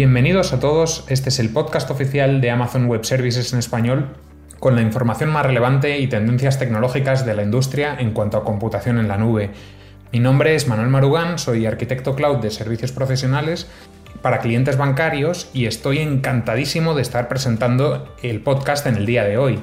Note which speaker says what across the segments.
Speaker 1: Bienvenidos a todos, este es el podcast oficial de Amazon Web Services en español con la información más relevante y tendencias tecnológicas de la industria en cuanto a computación en la nube. Mi nombre es Manuel Marugán, soy arquitecto cloud de servicios profesionales para clientes bancarios y estoy encantadísimo de estar presentando el podcast en el día de hoy.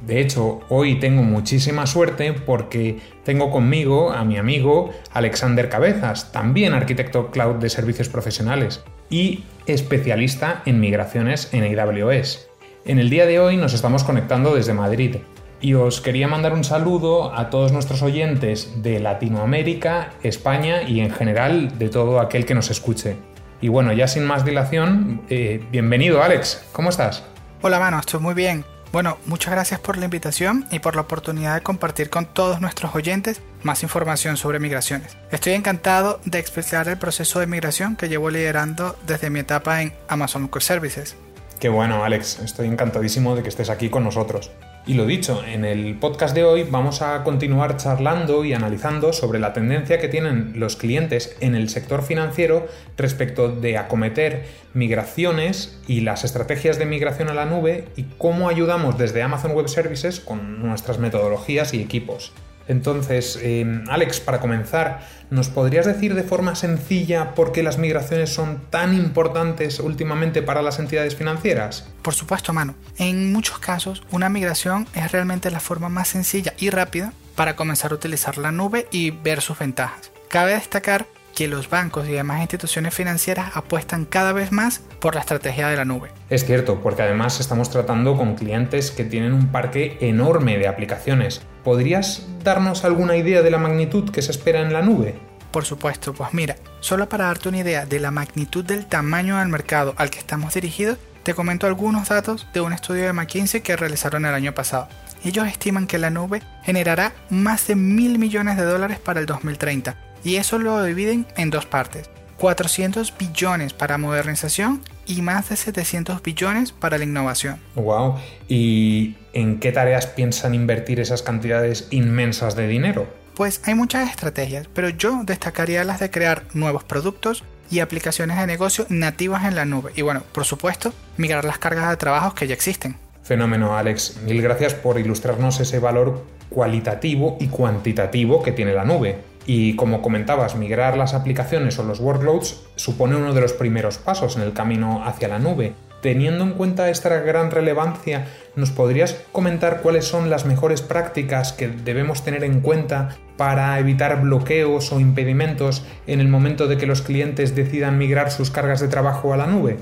Speaker 1: De hecho, hoy tengo muchísima suerte porque tengo conmigo a mi amigo Alexander Cabezas, también arquitecto cloud de servicios profesionales y especialista en migraciones en AWS. En el día de hoy nos estamos conectando desde Madrid y os quería mandar un saludo a todos nuestros oyentes de Latinoamérica, España y en general de todo aquel que nos escuche. Y bueno, ya sin más dilación, eh, bienvenido Alex, ¿cómo estás?
Speaker 2: Hola mano, estoy muy bien. Bueno, muchas gracias por la invitación y por la oportunidad de compartir con todos nuestros oyentes más información sobre migraciones. Estoy encantado de explicar el proceso de migración que llevo liderando desde mi etapa en Amazon Web Services.
Speaker 1: Qué bueno, Alex, estoy encantadísimo de que estés aquí con nosotros. Y lo dicho, en el podcast de hoy vamos a continuar charlando y analizando sobre la tendencia que tienen los clientes en el sector financiero respecto de acometer migraciones y las estrategias de migración a la nube y cómo ayudamos desde Amazon Web Services con nuestras metodologías y equipos. Entonces, eh, Alex, para comenzar, ¿nos podrías decir de forma sencilla por qué las migraciones son tan importantes últimamente para las entidades financieras?
Speaker 2: Por supuesto, mano. En muchos casos, una migración es realmente la forma más sencilla y rápida para comenzar a utilizar la nube y ver sus ventajas. Cabe destacar que los bancos y demás instituciones financieras apuestan cada vez más por la estrategia de la nube.
Speaker 1: Es cierto, porque además estamos tratando con clientes que tienen un parque enorme de aplicaciones. ¿Podrías darnos alguna idea de la magnitud que se espera en la nube?
Speaker 2: Por supuesto, pues mira, solo para darte una idea de la magnitud del tamaño del mercado al que estamos dirigidos, te comento algunos datos de un estudio de McKinsey que realizaron el año pasado. Ellos estiman que la nube generará más de mil millones de dólares para el 2030 y eso lo dividen en dos partes. 400 billones para modernización y más de 700 billones para la innovación.
Speaker 1: Wow. ¿Y en qué tareas piensan invertir esas cantidades inmensas de dinero?
Speaker 2: Pues hay muchas estrategias, pero yo destacaría las de crear nuevos productos y aplicaciones de negocio nativas en la nube. Y bueno, por supuesto, migrar las cargas de trabajo que ya existen.
Speaker 1: Fenómeno, Alex. Mil gracias por ilustrarnos ese valor cualitativo y cuantitativo que tiene la nube. Y como comentabas, migrar las aplicaciones o los workloads supone uno de los primeros pasos en el camino hacia la nube. Teniendo en cuenta esta gran relevancia, ¿nos podrías comentar cuáles son las mejores prácticas que debemos tener en cuenta para evitar bloqueos o impedimentos en el momento de que los clientes decidan migrar sus cargas de trabajo a la nube?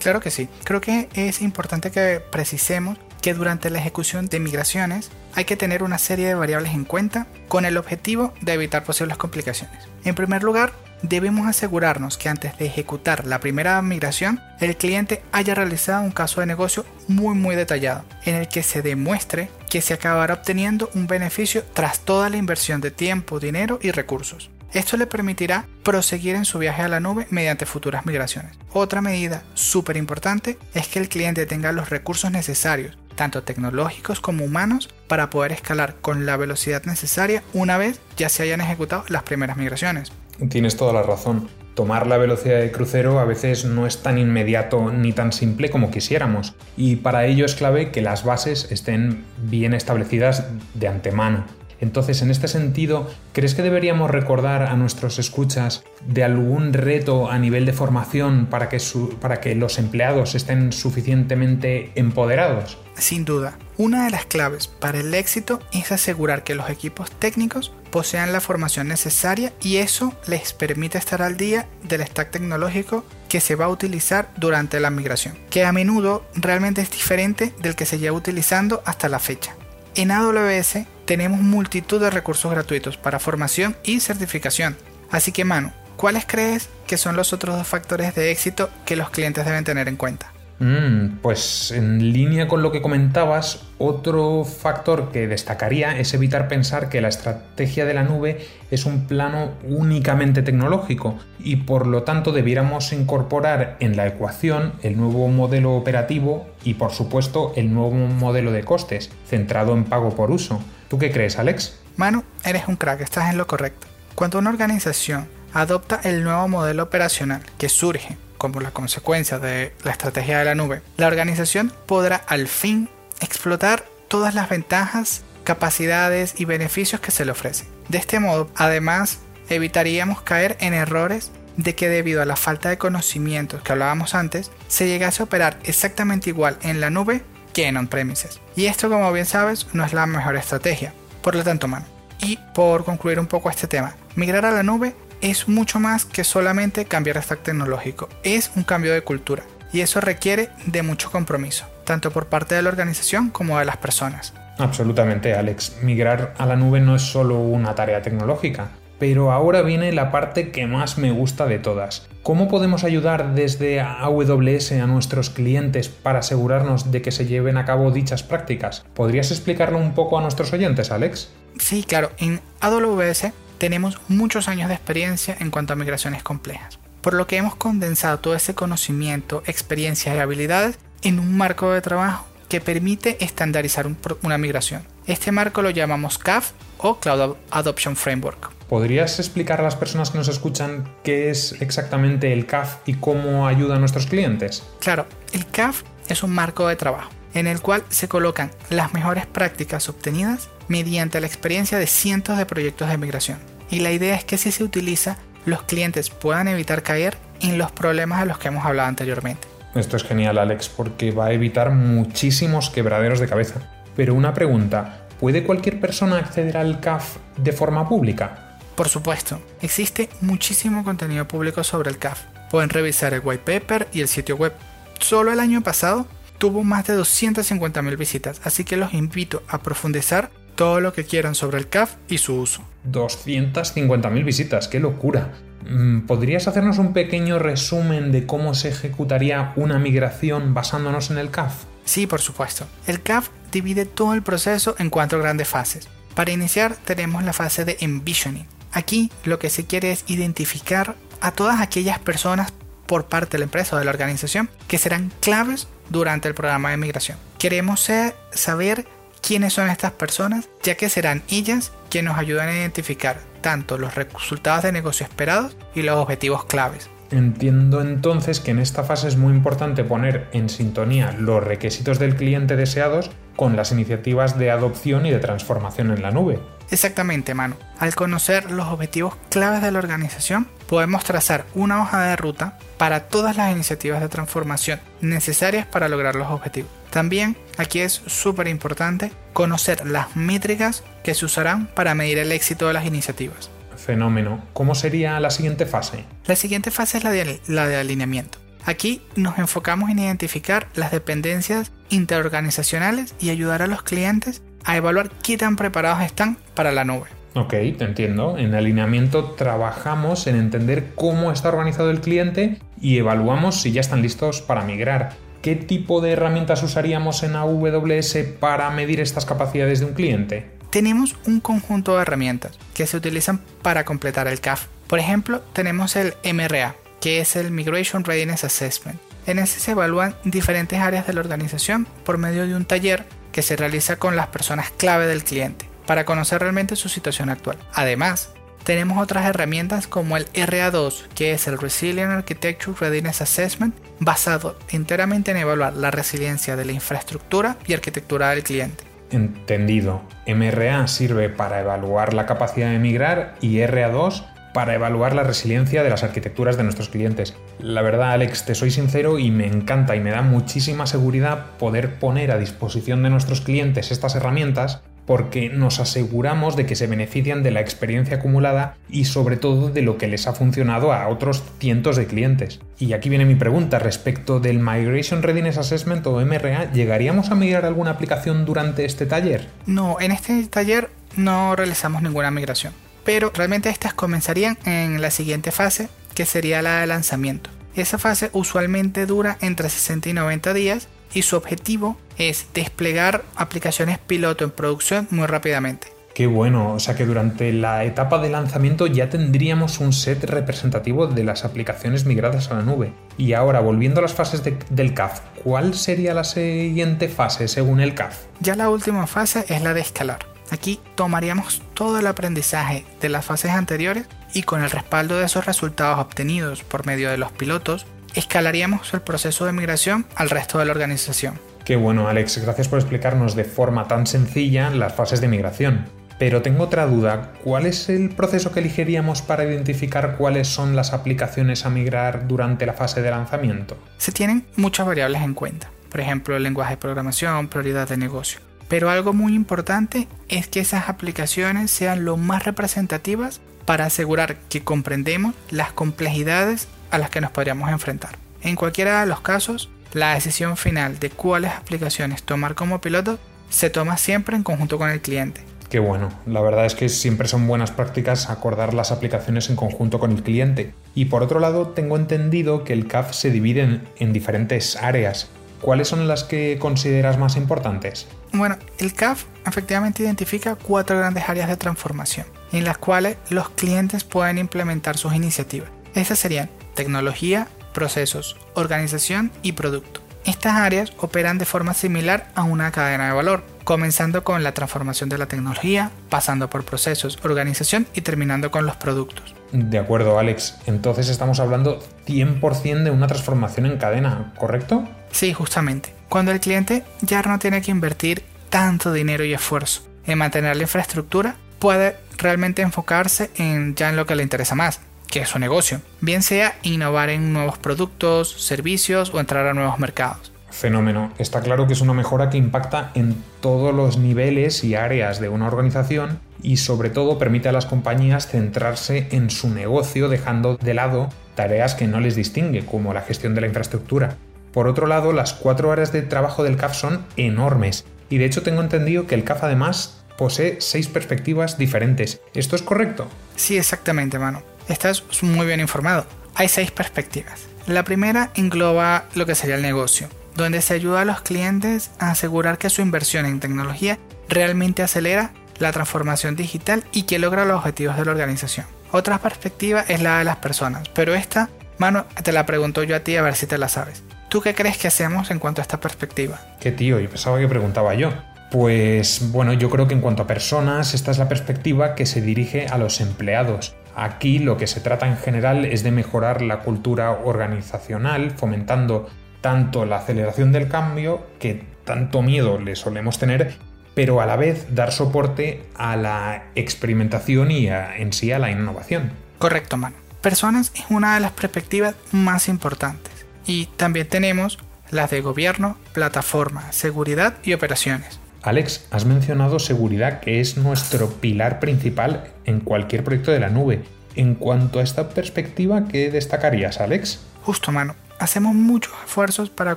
Speaker 2: Claro que sí. Creo que es importante que precisemos que durante la ejecución de migraciones hay que tener una serie de variables en cuenta con el objetivo de evitar posibles complicaciones. En primer lugar, debemos asegurarnos que antes de ejecutar la primera migración, el cliente haya realizado un caso de negocio muy muy detallado, en el que se demuestre que se acabará obteniendo un beneficio tras toda la inversión de tiempo, dinero y recursos. Esto le permitirá proseguir en su viaje a la nube mediante futuras migraciones. Otra medida súper importante es que el cliente tenga los recursos necesarios tanto tecnológicos como humanos, para poder escalar con la velocidad necesaria una vez ya se hayan ejecutado las primeras migraciones.
Speaker 1: Tienes toda la razón. Tomar la velocidad de crucero a veces no es tan inmediato ni tan simple como quisiéramos, y para ello es clave que las bases estén bien establecidas de antemano. Entonces, en este sentido, ¿crees que deberíamos recordar a nuestros escuchas de algún reto a nivel de formación para que, para que los empleados estén suficientemente empoderados?
Speaker 2: Sin duda, una de las claves para el éxito es asegurar que los equipos técnicos posean la formación necesaria y eso les permite estar al día del stack tecnológico que se va a utilizar durante la migración, que a menudo realmente es diferente del que se lleva utilizando hasta la fecha. En AWS tenemos multitud de recursos gratuitos para formación y certificación. Así que Manu, ¿cuáles crees que son los otros dos factores de éxito que los clientes deben tener en cuenta?
Speaker 1: Mm, pues en línea con lo que comentabas, otro factor que destacaría es evitar pensar que la estrategia de la nube es un plano únicamente tecnológico y por lo tanto debiéramos incorporar en la ecuación el nuevo modelo operativo y por supuesto el nuevo modelo de costes centrado en pago por uso. ¿Tú qué crees, Alex?
Speaker 2: Manu, eres un crack, estás en lo correcto. Cuando una organización adopta el nuevo modelo operacional que surge como la consecuencia de la estrategia de la nube, la organización podrá al fin explotar todas las ventajas, capacidades y beneficios que se le ofrecen. De este modo, además, evitaríamos caer en errores de que debido a la falta de conocimientos que hablábamos antes, se llegase a operar exactamente igual en la nube que en on-premises. Y esto, como bien sabes, no es la mejor estrategia. Por lo tanto, mano. Y por concluir un poco este tema, migrar a la nube es mucho más que solamente cambiar de stack tecnológico, es un cambio de cultura. Y eso requiere de mucho compromiso, tanto por parte de la organización como de las personas.
Speaker 1: Absolutamente, Alex. Migrar a la nube no es solo una tarea tecnológica, pero ahora viene la parte que más me gusta de todas. ¿Cómo podemos ayudar desde AWS a nuestros clientes para asegurarnos de que se lleven a cabo dichas prácticas? ¿Podrías explicarlo un poco a nuestros oyentes, Alex?
Speaker 2: Sí, claro. En AWS tenemos muchos años de experiencia en cuanto a migraciones complejas, por lo que hemos condensado todo ese conocimiento, experiencias y habilidades en un marco de trabajo que permite estandarizar una migración. Este marco lo llamamos CAF o Cloud Adoption Framework.
Speaker 1: ¿Podrías explicar a las personas que nos escuchan qué es exactamente el CAF y cómo ayuda a nuestros clientes?
Speaker 2: Claro, el CAF es un marco de trabajo en el cual se colocan las mejores prácticas obtenidas mediante la experiencia de cientos de proyectos de migración. Y la idea es que si se utiliza, los clientes puedan evitar caer en los problemas de los que hemos hablado anteriormente.
Speaker 1: Esto es genial, Alex, porque va a evitar muchísimos quebraderos de cabeza. Pero una pregunta, ¿puede cualquier persona acceder al CAF de forma pública?
Speaker 2: Por supuesto, existe muchísimo contenido público sobre el CAF. Pueden revisar el white paper y el sitio web. Solo el año pasado tuvo más de 250.000 visitas, así que los invito a profundizar todo lo que quieran sobre el CAF y su uso.
Speaker 1: 250.000 visitas, qué locura. Mm, ¿Podrías hacernos un pequeño resumen de cómo se ejecutaría una migración basándonos en el CAF?
Speaker 2: Sí, por supuesto. El CAF divide todo el proceso en cuatro grandes fases. Para iniciar tenemos la fase de envisioning, Aquí lo que se quiere es identificar a todas aquellas personas por parte de la empresa o de la organización que serán claves durante el programa de migración. Queremos saber quiénes son estas personas, ya que serán ellas quienes nos ayudan a identificar tanto los resultados de negocio esperados y los objetivos claves.
Speaker 1: Entiendo entonces que en esta fase es muy importante poner en sintonía los requisitos del cliente deseados con las iniciativas de adopción y de transformación en la nube.
Speaker 2: Exactamente, mano. Al conocer los objetivos claves de la organización, podemos trazar una hoja de ruta para todas las iniciativas de transformación necesarias para lograr los objetivos. También aquí es súper importante conocer las métricas que se usarán para medir el éxito de las iniciativas.
Speaker 1: Fenómeno. ¿Cómo sería la siguiente fase?
Speaker 2: La siguiente fase es la de, la de alineamiento. Aquí nos enfocamos en identificar las dependencias interorganizacionales y ayudar a los clientes a evaluar qué tan preparados están para la nube.
Speaker 1: Ok, te entiendo. En alineamiento trabajamos en entender cómo está organizado el cliente y evaluamos si ya están listos para migrar. ¿Qué tipo de herramientas usaríamos en AWS para medir estas capacidades de un cliente?
Speaker 2: Tenemos un conjunto de herramientas que se utilizan para completar el CAF. Por ejemplo, tenemos el MRA, que es el Migration Readiness Assessment. En ese se evalúan diferentes áreas de la organización por medio de un taller que se realiza con las personas clave del cliente para conocer realmente su situación actual. Además, tenemos otras herramientas como el RA2, que es el Resilient Architecture Readiness Assessment, basado enteramente en evaluar la resiliencia de la infraestructura y arquitectura del cliente.
Speaker 1: Entendido. MRA sirve para evaluar la capacidad de migrar y RA2 para evaluar la resiliencia de las arquitecturas de nuestros clientes. La verdad, Alex, te soy sincero y me encanta y me da muchísima seguridad poder poner a disposición de nuestros clientes estas herramientas porque nos aseguramos de que se benefician de la experiencia acumulada y sobre todo de lo que les ha funcionado a otros cientos de clientes. Y aquí viene mi pregunta respecto del Migration Readiness Assessment o MRA, ¿llegaríamos a migrar alguna aplicación durante este taller?
Speaker 2: No, en este taller no realizamos ninguna migración pero realmente estas comenzarían en la siguiente fase, que sería la de lanzamiento. Esa fase usualmente dura entre 60 y 90 días y su objetivo es desplegar aplicaciones piloto en producción muy rápidamente.
Speaker 1: Qué bueno, o sea que durante la etapa de lanzamiento ya tendríamos un set representativo de las aplicaciones migradas a la nube. Y ahora, volviendo a las fases del CAF, ¿cuál sería la siguiente fase según el CAF?
Speaker 2: Ya la última fase es la de escalar. Aquí tomaríamos todo el aprendizaje de las fases anteriores y con el respaldo de esos resultados obtenidos por medio de los pilotos, escalaríamos el proceso de migración al resto de la organización.
Speaker 1: Qué bueno, Alex, gracias por explicarnos de forma tan sencilla las fases de migración. Pero tengo otra duda, ¿cuál es el proceso que elegiríamos para identificar cuáles son las aplicaciones a migrar durante la fase de lanzamiento?
Speaker 2: Se tienen muchas variables en cuenta, por ejemplo el lenguaje de programación, prioridad de negocio. Pero algo muy importante es que esas aplicaciones sean lo más representativas para asegurar que comprendemos las complejidades a las que nos podríamos enfrentar. En cualquiera de los casos, la decisión final de cuáles aplicaciones tomar como piloto se toma siempre en conjunto con el cliente.
Speaker 1: Qué bueno, la verdad es que siempre son buenas prácticas acordar las aplicaciones en conjunto con el cliente. Y por otro lado, tengo entendido que el CAF se divide en, en diferentes áreas. ¿Cuáles son las que consideras más importantes?
Speaker 2: Bueno, el CAF efectivamente identifica cuatro grandes áreas de transformación, en las cuales los clientes pueden implementar sus iniciativas. Esas serían tecnología, procesos, organización y producto. Estas áreas operan de forma similar a una cadena de valor, comenzando con la transformación de la tecnología, pasando por procesos, organización y terminando con los productos.
Speaker 1: De acuerdo, Alex. Entonces estamos hablando 100% de una transformación en cadena, ¿correcto?
Speaker 2: Sí, justamente. Cuando el cliente ya no tiene que invertir tanto dinero y esfuerzo en mantener la infraestructura, puede realmente enfocarse en ya en lo que le interesa más, que es su negocio, bien sea innovar en nuevos productos, servicios o entrar a nuevos mercados.
Speaker 1: Fenómeno. Está claro que es una mejora que impacta en todos los niveles y áreas de una organización y sobre todo permite a las compañías centrarse en su negocio dejando de lado tareas que no les distingue, como la gestión de la infraestructura. Por otro lado, las cuatro áreas de trabajo del CAF son enormes y de hecho tengo entendido que el CAF además posee seis perspectivas diferentes. ¿Esto es correcto?
Speaker 2: Sí, exactamente, mano. Estás muy bien informado. Hay seis perspectivas. La primera engloba lo que sería el negocio, donde se ayuda a los clientes a asegurar que su inversión en tecnología realmente acelera la transformación digital y que logra los objetivos de la organización. Otra perspectiva es la de las personas, pero esta, mano, te la pregunto yo a ti a ver si te la sabes. ¿Tú qué crees que hacemos en cuanto a esta perspectiva?
Speaker 1: ¿Qué tío? Yo pensaba que preguntaba yo. Pues bueno, yo creo que en cuanto a personas, esta es la perspectiva que se dirige a los empleados. Aquí lo que se trata en general es de mejorar la cultura organizacional, fomentando tanto la aceleración del cambio, que tanto miedo le solemos tener, pero a la vez dar soporte a la experimentación y en sí a la innovación.
Speaker 2: Correcto, mano. Personas es una de las perspectivas más importantes. Y también tenemos las de gobierno, plataforma, seguridad y operaciones.
Speaker 1: Alex, has mencionado seguridad, que es nuestro pilar principal en cualquier proyecto de la nube. En cuanto a esta perspectiva, ¿qué destacarías, Alex?
Speaker 2: Justo, mano. Hacemos muchos esfuerzos para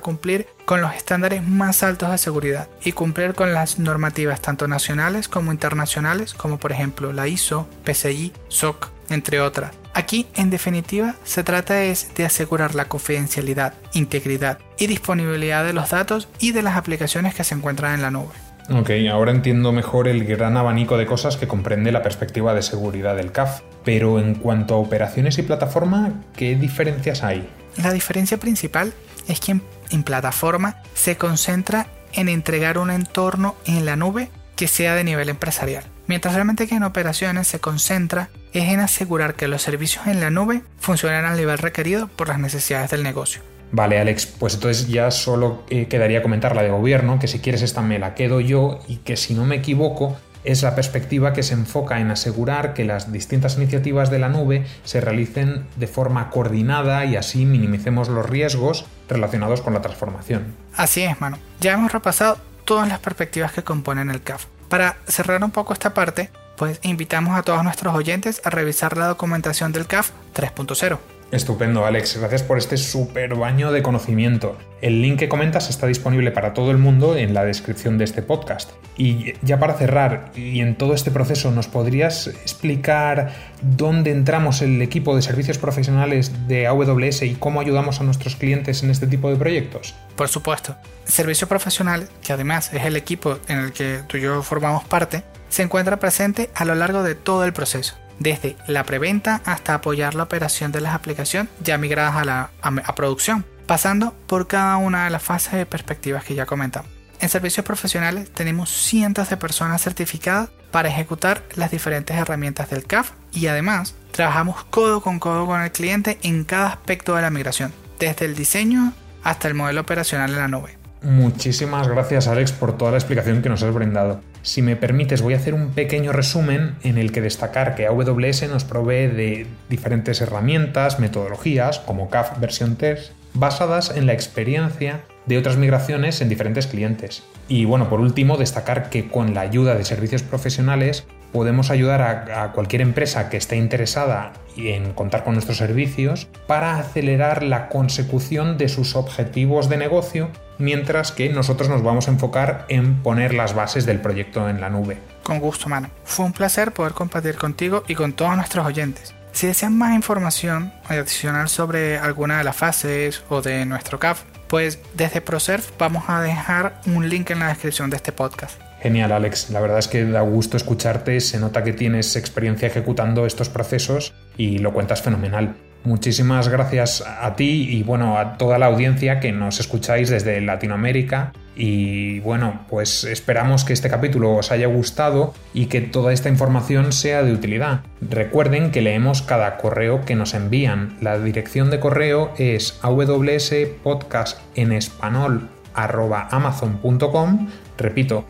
Speaker 2: cumplir con los estándares más altos de seguridad y cumplir con las normativas tanto nacionales como internacionales, como por ejemplo la ISO, PCI, SOC, entre otras. Aquí, en definitiva, se trata es de asegurar la confidencialidad, integridad y disponibilidad de los datos y de las aplicaciones que se encuentran en la nube.
Speaker 1: Ok, ahora entiendo mejor el gran abanico de cosas que comprende la perspectiva de seguridad del CAF. Pero en cuanto a operaciones y plataforma, ¿qué diferencias hay?
Speaker 2: La diferencia principal es que en, plataforma se concentra en entregar un entorno en la nube que sea de nivel empresarial. Mientras realmente que en operaciones se concentra es en asegurar que los servicios en la nube funcionen al nivel requerido por las necesidades del negocio.
Speaker 1: Vale, Alex, pues entonces ya solo eh, quedaría comentar la de gobierno, que si quieres esta me la quedo yo y que si no me equivoco es la perspectiva que se enfoca en asegurar que las distintas iniciativas de la nube se realicen de forma coordinada y así minimicemos los riesgos relacionados con la transformación.
Speaker 2: Así es, mano. Ya hemos repasado todas las perspectivas que componen el CAF. Para cerrar un poco esta parte, pues invitamos a todos nuestros oyentes a revisar la documentación del CAF 3.0
Speaker 1: Estupendo, Alex. Gracias por este super baño de conocimiento. El link que comentas está disponible para todo el mundo en la descripción de este podcast. Y ya para cerrar, y en todo este proceso, ¿nos podrías explicar dónde entramos el equipo de servicios profesionales de AWS y cómo ayudamos a nuestros clientes en este tipo de proyectos?
Speaker 2: Por supuesto. Servicio Profesional, que además es el equipo en el que tú y yo formamos parte, se encuentra presente a lo largo de todo el proceso desde la preventa hasta apoyar la operación de las aplicaciones ya migradas a, la, producción, pasando por cada una de las fases de perspectivas que ya comentamos. En servicios profesionales tenemos cientos de personas certificadas para ejecutar las diferentes herramientas del CAF y además trabajamos codo con codo con el cliente en cada aspecto de la migración, desde el diseño hasta el modelo operacional en la nube.
Speaker 1: Muchísimas gracias Alex por toda la explicación que nos has brindado. Si me permites voy a hacer un pequeño resumen en el que destacar que AWS nos provee de diferentes herramientas, metodologías como CAF versión test, basadas en la experiencia de otras migraciones en diferentes clientes. Y bueno, por último, destacar que con la ayuda de servicios profesionales podemos ayudar a, cualquier empresa que esté interesada en contar con nuestros servicios para acelerar la consecución de sus objetivos de negocio, mientras que nosotros nos vamos a enfocar en poner las bases del proyecto en la nube.
Speaker 2: Con gusto, mano. Fue un placer poder compartir contigo y con todos nuestros oyentes. Si desean más información adicional sobre alguna de las fases o de nuestro CAF, pues desde ProServe vamos a dejar un link en la descripción de este podcast.
Speaker 1: Genial, Alex. La verdad es que da gusto escucharte. Se nota que tienes experiencia ejecutando estos procesos y lo cuentas fenomenal. Muchísimas gracias a ti y bueno, a toda la audiencia que nos escucháis desde Latinoamérica. Y bueno, pues esperamos que este capítulo os haya gustado y que toda esta información sea de utilidad. Recuerden que leemos cada correo que nos envían. La dirección de correo es awspodcast en español amazon.com. Repito,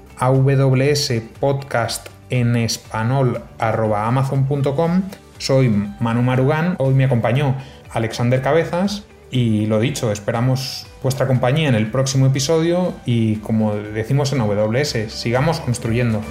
Speaker 1: podcast en amazon.com. Soy Manu Marugán, hoy me acompañó Alexander Cabezas y lo dicho, esperamos vuestra compañía en el próximo episodio y como decimos en AWS, sigamos construyendo.